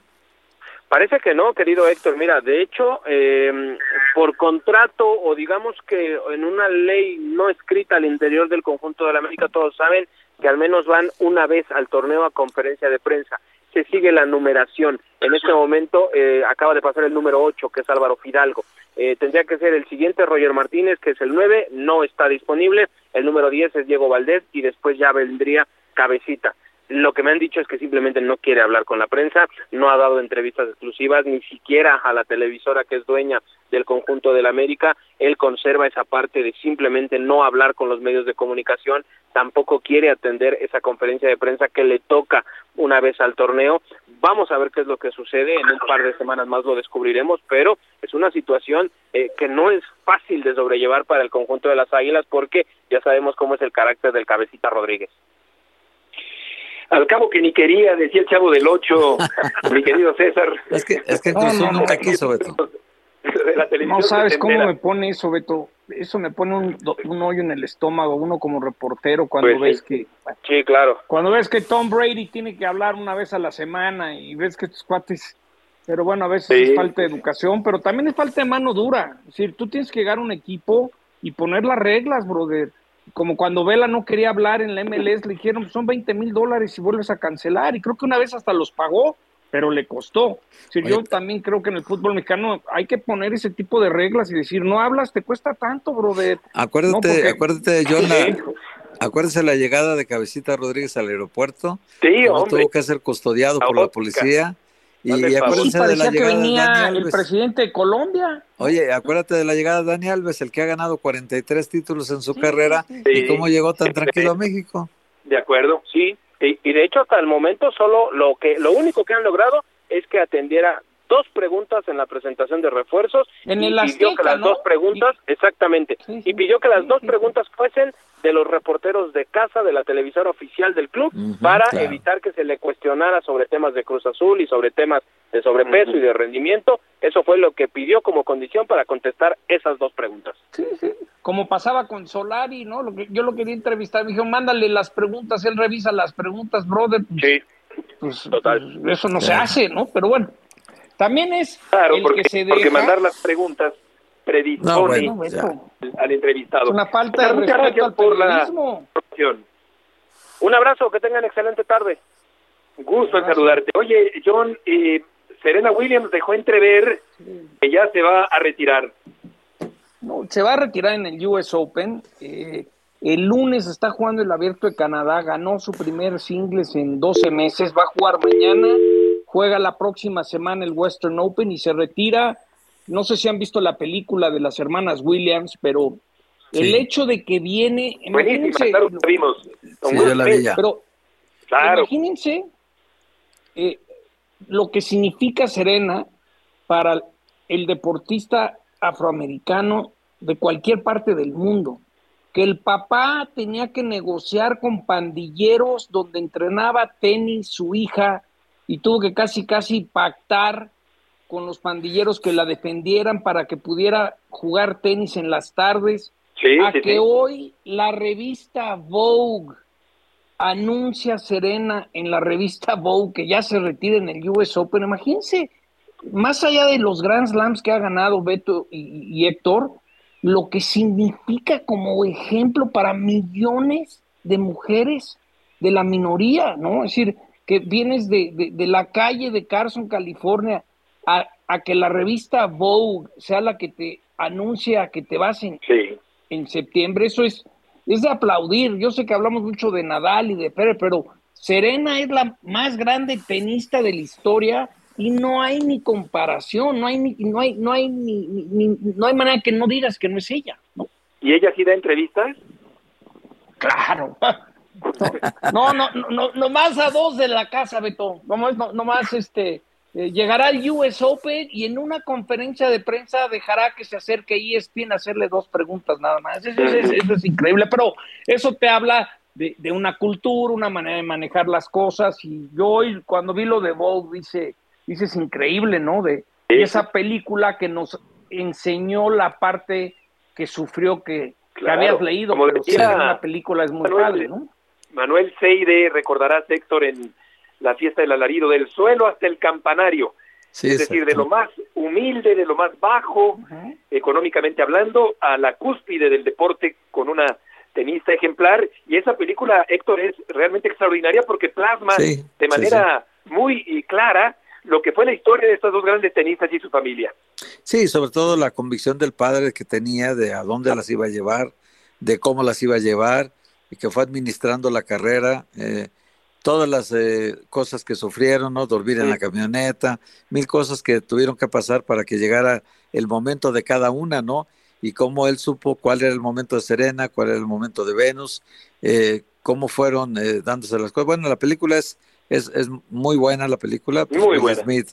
Parece que no, querido Héctor. Mira, de hecho, eh, por contrato o digamos que en una ley no escrita al interior del conjunto de la América, todos saben que al menos van una vez al torneo a conferencia de prensa. se sigue la numeración. En este momento eh, acaba de pasar el número 8, que es Álvaro Fidalgo. Eh, tendría que ser el siguiente Roger Martínez, que es el 9, no está disponible. El número 10 es Diego Valdés y después ya vendría Cabecita. Lo que me han dicho es que simplemente no quiere hablar con la prensa, no ha dado entrevistas exclusivas, ni siquiera a la televisora que es dueña del conjunto del América. Él conserva esa parte de simplemente no hablar con los medios de comunicación, tampoco quiere atender esa conferencia de prensa que le toca una vez al torneo. Vamos a ver qué es lo que sucede, en un par de semanas más lo descubriremos, pero es una situación eh, que no es fácil de sobrellevar para el conjunto de las Águilas porque ya sabemos cómo es el carácter del cabecita Rodríguez. Al cabo que ni quería, decía el chavo del 8, mi querido César. Es que, es que no, no, nunca quiso, Beto. No sabes cómo me pone eso, Beto. Eso me pone un, un, hoyo en el estómago, uno como reportero, cuando pues ves que. Sí, claro. Cuando ves que Tom Brady tiene que hablar una vez a la semana y ves que estos cuates. Pero bueno, a veces sí. es falta de educación, pero también es falta de mano dura. Es decir, tú tienes que llegar a un equipo y poner las reglas, brother como cuando Vela no quería hablar en la MLS, le dijeron, son 20 mil dólares y vuelves a cancelar. Y creo que una vez hasta los pagó, pero le costó. Si yo también creo que en el fútbol mexicano hay que poner ese tipo de reglas y decir, no hablas, te cuesta tanto, brother. Acuérdate, no, porque... acuérdate, John, la, acuérdese la llegada de Cabecita Rodríguez al aeropuerto. Sí, hombre. Tuvo que ser custodiado por la policía. Y, y acuérdense de la que llegada venía de Dani Alves. el presidente de Colombia. Oye, acuérdate de la llegada de Dani Alves, el que ha ganado 43 títulos en su sí, carrera sí. y cómo llegó tan tranquilo a México. De acuerdo, sí. Y, y, de hecho hasta el momento solo lo que lo único que han logrado es que atendiera dos preguntas en la presentación de refuerzos en y el pidió Azteca, que las ¿no? dos preguntas, Y- exactamente, Sí, sí, y pidió que las sí, dos sí. preguntas fuesen de los reporteros de casa de la televisora oficial del club para claro. evitar que se le cuestionara sobre temas de Cruz Azul y sobre temas de sobrepeso y de rendimiento. Eso fue lo que pidió como condición para contestar esas dos preguntas. Sí, sí. Como pasaba con Solari, ¿no? Lo que, yo lo quería entrevistar, me dijo, mándale las preguntas, él revisa las preguntas, brother. Pues, Sí, pues, total. pues, eso no se hace, ¿no? Pero bueno, también es claro, el porque, que se porque deja... mandar las preguntas predispone No, bueno, al entrevistado. es una falta de Muchas respeto gracias al por la información. Un abrazo, que tengan excelente tarde. Gusto en saludarte. Oye, John, eh, Serena Williams dejó entrever que ya se va a retirar. No, se va a retirar en el US Open. eh, el lunes está jugando el Abierto de Canadá, ganó su primer singles en 12 meses, va a jugar mañana, juega la próxima semana el Western Open y se retira. No sé si han visto la película de las hermanas Williams, pero el Sí. hecho de que viene, Buenísima, imagínense, claro la vimos. Sí, yo la Smith. vi ya. pero Claro, Imagínense eh, lo que significa Serena para el deportista afroamericano de cualquier parte del mundo. Que el papá tenía que negociar con pandilleros donde entrenaba tenis su hija y tuvo que casi casi pactar con los pandilleros que la defendieran para que pudiera jugar tenis en las tardes sí, a sí, que sí. hoy la revista Vogue anuncia Serena en la revista Vogue que ya se retira en el US Open. Imagínense, más allá de los Grand Slams que ha ganado Beto y, y Héctor, lo que significa como ejemplo para millones de mujeres de la minoría, ¿no? Es decir, que vienes de, de- de la calle de Carson, California, a, a que la revista Vogue sea la que te anuncia que te vas en, Sí. en septiembre, eso es, es de aplaudir. Yo sé que hablamos mucho de Nadal y de Pérez, pero Serena es la más grande tenista de la historia y no hay ni comparación, no hay ni, no hay, no hay ni, ni- ni- no hay manera que no digas que no es ella, ¿no? ¿Y ella sí da entrevistas? Claro. No, no, no, no, más a dos de la casa, Beto. Vamos, no, no más este eh, llegará al US Open y en una conferencia de prensa dejará que se acerque ESPN a hacerle dos preguntas nada más. Eso, eso- eso es increíble, pero eso te habla de, de una cultura, una manera de manejar las cosas. Y yo hoy, cuando vi lo de Vogue, dice, dices increíble, ¿no? De esa película que nos enseñó la parte que sufrió que, que habías leído, como pero decía sí, una película es muy padre, ¿no? Manuel Seide, recordarás, Héctor, en la fiesta del alarido, del suelo hasta el campanario. Sí, es decir, de lo más humilde, de lo más bajo, económicamente hablando, a la cúspide del deporte con una tenista ejemplar. Y esa película, Héctor, es realmente extraordinaria porque plasma Sí, de sí, manera muy clara lo que fue la historia de estos dos grandes tenistas y su familia. Sí, sobre todo la convicción del padre que tenía de a dónde las iba a llevar, de cómo las iba a llevar, y que fue administrando la carrera, eh, todas las eh, cosas que sufrieron, ¿no? Dormir en la camioneta, mil cosas que tuvieron que pasar para que llegara el momento de cada una, ¿no? Y cómo él supo cuál era el momento de Serena, cuál era el momento de Venus, eh, cómo fueron dándose las cosas. Bueno, la película es es, es muy buena la película. Pues, muy buena. Smith,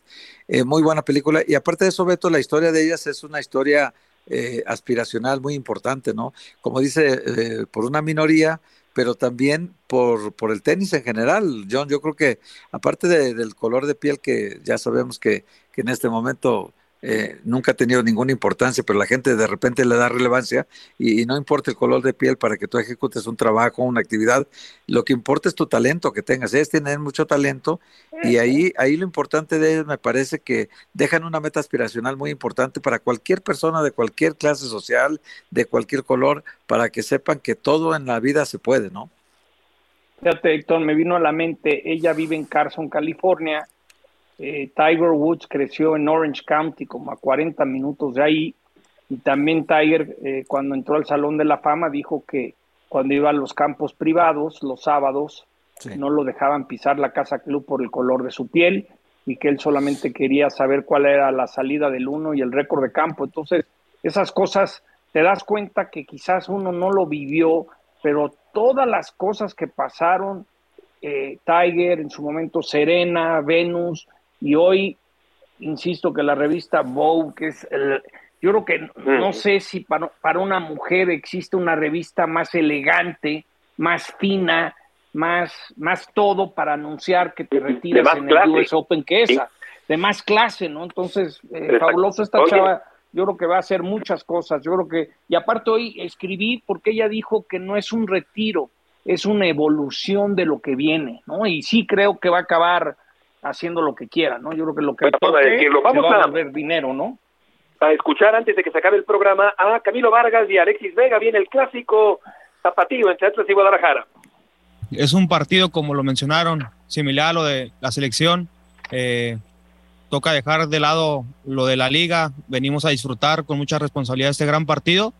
eh, muy buena película. Y aparte de eso, Beto, la historia de ellas es una historia eh, aspiracional muy importante, ¿no? Como dice, eh, por una minoría, pero también por, por el tenis en general. John, yo creo que aparte del color de piel que ya sabemos que, que en este momento eh, nunca ha tenido ninguna importancia, pero la gente de repente le da relevancia y, no importa el color de piel para que tú ejecutes un trabajo, una actividad, lo que importa es tu talento que tengas. Ellos tienen mucho talento y ahí, ahí lo importante de ellos me parece que dejan una meta aspiracional muy importante para cualquier persona de cualquier clase social, de cualquier color, para que sepan que todo en la vida se puede, ¿no? Fíjate, Héctor, me vino a la mente, ella vive en Carson, California, eh, Tiger Woods creció en Orange County, como a 40 minutos de ahí. Y también Tiger, eh, cuando entró al Salón de la Fama, dijo que cuando iba a los campos privados, los sábados, no lo dejaban pisar la casa club por el color de su piel y que él solamente quería saber cuál era la salida del uno y el récord de campo. Entonces, esas cosas, te das cuenta que quizás uno no lo vivió, pero todas las cosas que pasaron, eh, Tiger, en su momento Serena, Venus, y hoy, insisto que la revista Vogue, es el, yo creo que no sé si para, para, una mujer existe una revista más elegante, más fina, más, más todo para anunciar que te retiras en el US Open que esa, de más clase, ¿no? Entonces, eh, fabuloso esta chava, yo creo que va a hacer muchas cosas, yo creo que, y aparte hoy escribí porque ella dijo que no es un retiro, es una evolución de lo que viene, ¿no? Y sí creo que va a acabar haciendo lo que quiera, ¿no? Yo creo que lo que vamos a decirlo. Vamos a, ver dinero, ¿no? A escuchar antes de que se acabe el programa a Camilo Vargas y Alexis Vega. Viene el clásico zapatillo entre Atlas y Guadalajara. Es un partido, como lo mencionaron, similar a lo de la selección. Eh, toca dejar de lado lo de la liga. Venimos a disfrutar con mucha responsabilidad este gran partido.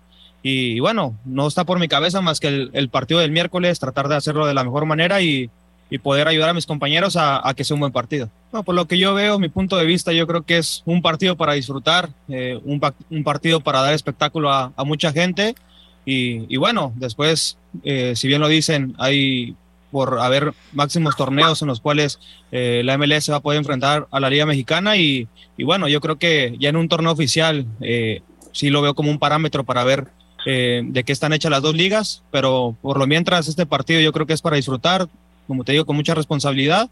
Y, bueno, no está por mi cabeza más que el, el partido del miércoles, tratar de hacerlo de la mejor manera y y poder ayudar a mis compañeros a, que sea un buen partido. por lo que yo veo, mi punto de vista, yo creo que es un partido para disfrutar, eh, un, partido para dar espectáculo a, mucha gente y, bueno, después, eh, si bien lo dicen, hay por haber máximos torneos en los cuales eh, la MLS va a poder enfrentar a la Liga Mexicana y bueno, yo creo que ya en un torneo oficial sí lo veo como un parámetro para ver de qué están hechas las dos ligas, pero por lo mientras este partido yo creo que es para disfrutar, como te digo, con mucha responsabilidad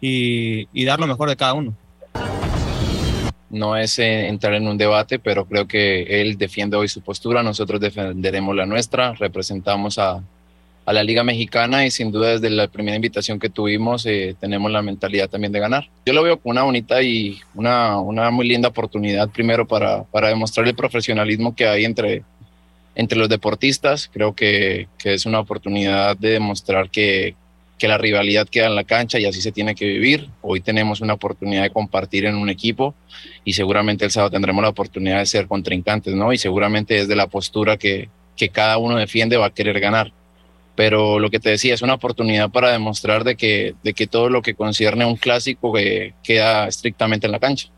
y, dar lo mejor de cada uno. No es eh, entrar en un debate, pero creo que él defiende hoy su postura, nosotros defenderemos la nuestra, representamos a, la Liga Mexicana y sin duda desde la primera invitación que tuvimos eh, tenemos la mentalidad también de ganar. Yo lo veo como una bonita y una, una muy linda oportunidad primero para, para, demostrar el profesionalismo que hay entre, entre los deportistas. Creo que, que es una oportunidad de demostrar que, que la rivalidad queda en la cancha y así se tiene que vivir. Hoy tenemos una oportunidad de compartir en un equipo y seguramente el sábado tendremos la oportunidad de ser contrincantes, ¿no? Y seguramente desde la postura que, que cada uno defiende va a querer ganar. Pero lo que te decía es una oportunidad para demostrar de que, de que todo lo que concierne a un clásico que queda estrictamente en la cancha.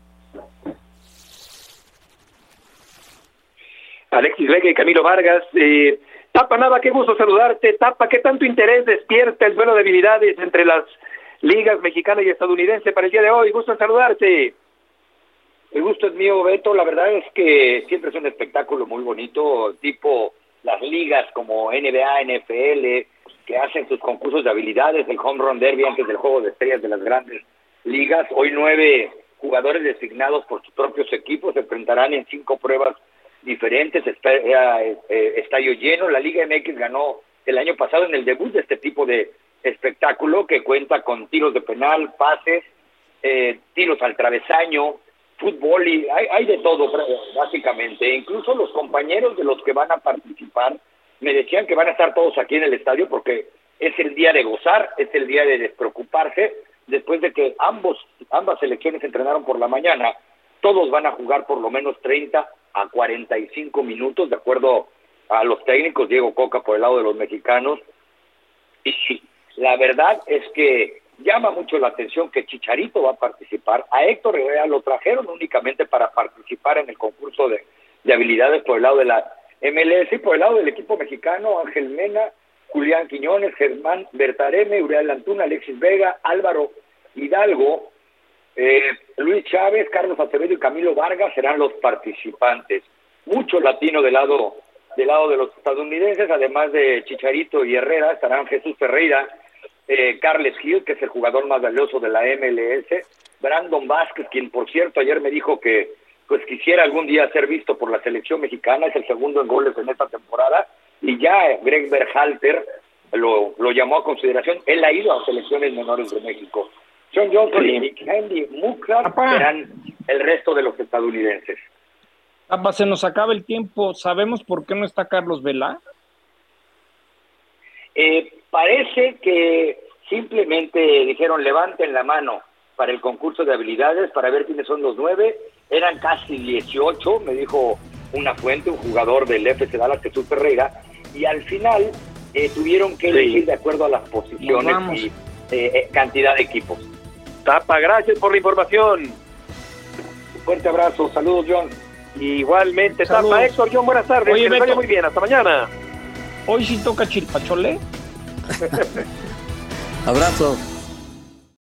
Alexis Vega y Camilo Vargas, eh, Tapa, nada, qué gusto saludarte. Tapa, ¿qué tanto interés despierta el duelo de habilidades entre las ligas mexicana y estadounidense para el día de hoy? Gusto saludarte. El gusto es mío, Beto. La verdad es que siempre es un espectáculo muy bonito, tipo las ligas como NBA, NFL, que hacen sus concursos de habilidades, el Home Run Derby antes del Juego de Estrellas de las grandes ligas. Hoy nueve jugadores designados por sus propios equipos se enfrentarán en cinco pruebas diferentes, eh, estadio lleno. La Liga MX ganó el año pasado en el debut de este tipo de espectáculo que cuenta con tiros de penal, pases, eh, tiros al travesaño, fútbol y hay, hay de todo básicamente. Incluso los compañeros de los que van a participar me decían que van a estar todos aquí en el estadio porque es el día de gozar, es el día de despreocuparse después de que ambos, ambas selecciones entrenaron por la mañana, todos van a jugar por lo menos 30 a 45 minutos, de acuerdo a los técnicos, Diego Coca por el lado de los mexicanos. Y la verdad es que llama mucho la atención que Chicharito va a participar. A Héctor Herrera lo trajeron únicamente para participar en el concurso de, de habilidades por el lado de la MLS y por el lado del equipo mexicano, Ángel Mena, Julián Quiñones, Germán Bertareme, Uriel Antuna, Alexis Vega, Álvaro Hidalgo, eh, Luis Chávez, Carlos Acevedo y Camilo Vargas serán los participantes. Mucho latino del lado del lado de los estadounidenses, además de Chicharito y Herrera, estarán Jesús Ferreira, eh, Carles Gil, que es el jugador más valioso de la MLS, Brandon Vázquez, quien por cierto ayer me dijo que pues quisiera algún día ser visto por la selección mexicana, es el segundo en goles en esta temporada, y ya Greg Berhalter lo, lo llamó a consideración, él ha ido a selecciones menores de México. John Johnson y Andy Muklar serán el resto de los estadounidenses. Papá, se nos acaba el tiempo. ¿Sabemos por qué no está Carlos Vela? Eh, parece que simplemente dijeron levanten la mano para el concurso de habilidades para ver quiénes son los nueve. Eran casi 18, me dijo una fuente, un jugador del FC Dallas, Jesús Ferreira, y al final eh, tuvieron que elegir de acuerdo a las posiciones y eh, cantidad de equipos. Tapa, gracias por la información. Fuerte abrazo, saludos John. Igualmente, Tapa, Héctor, John, buenas tardes. Oye, que muy bien, hasta mañana. Hoy sí toca Chilpachole. Abrazo.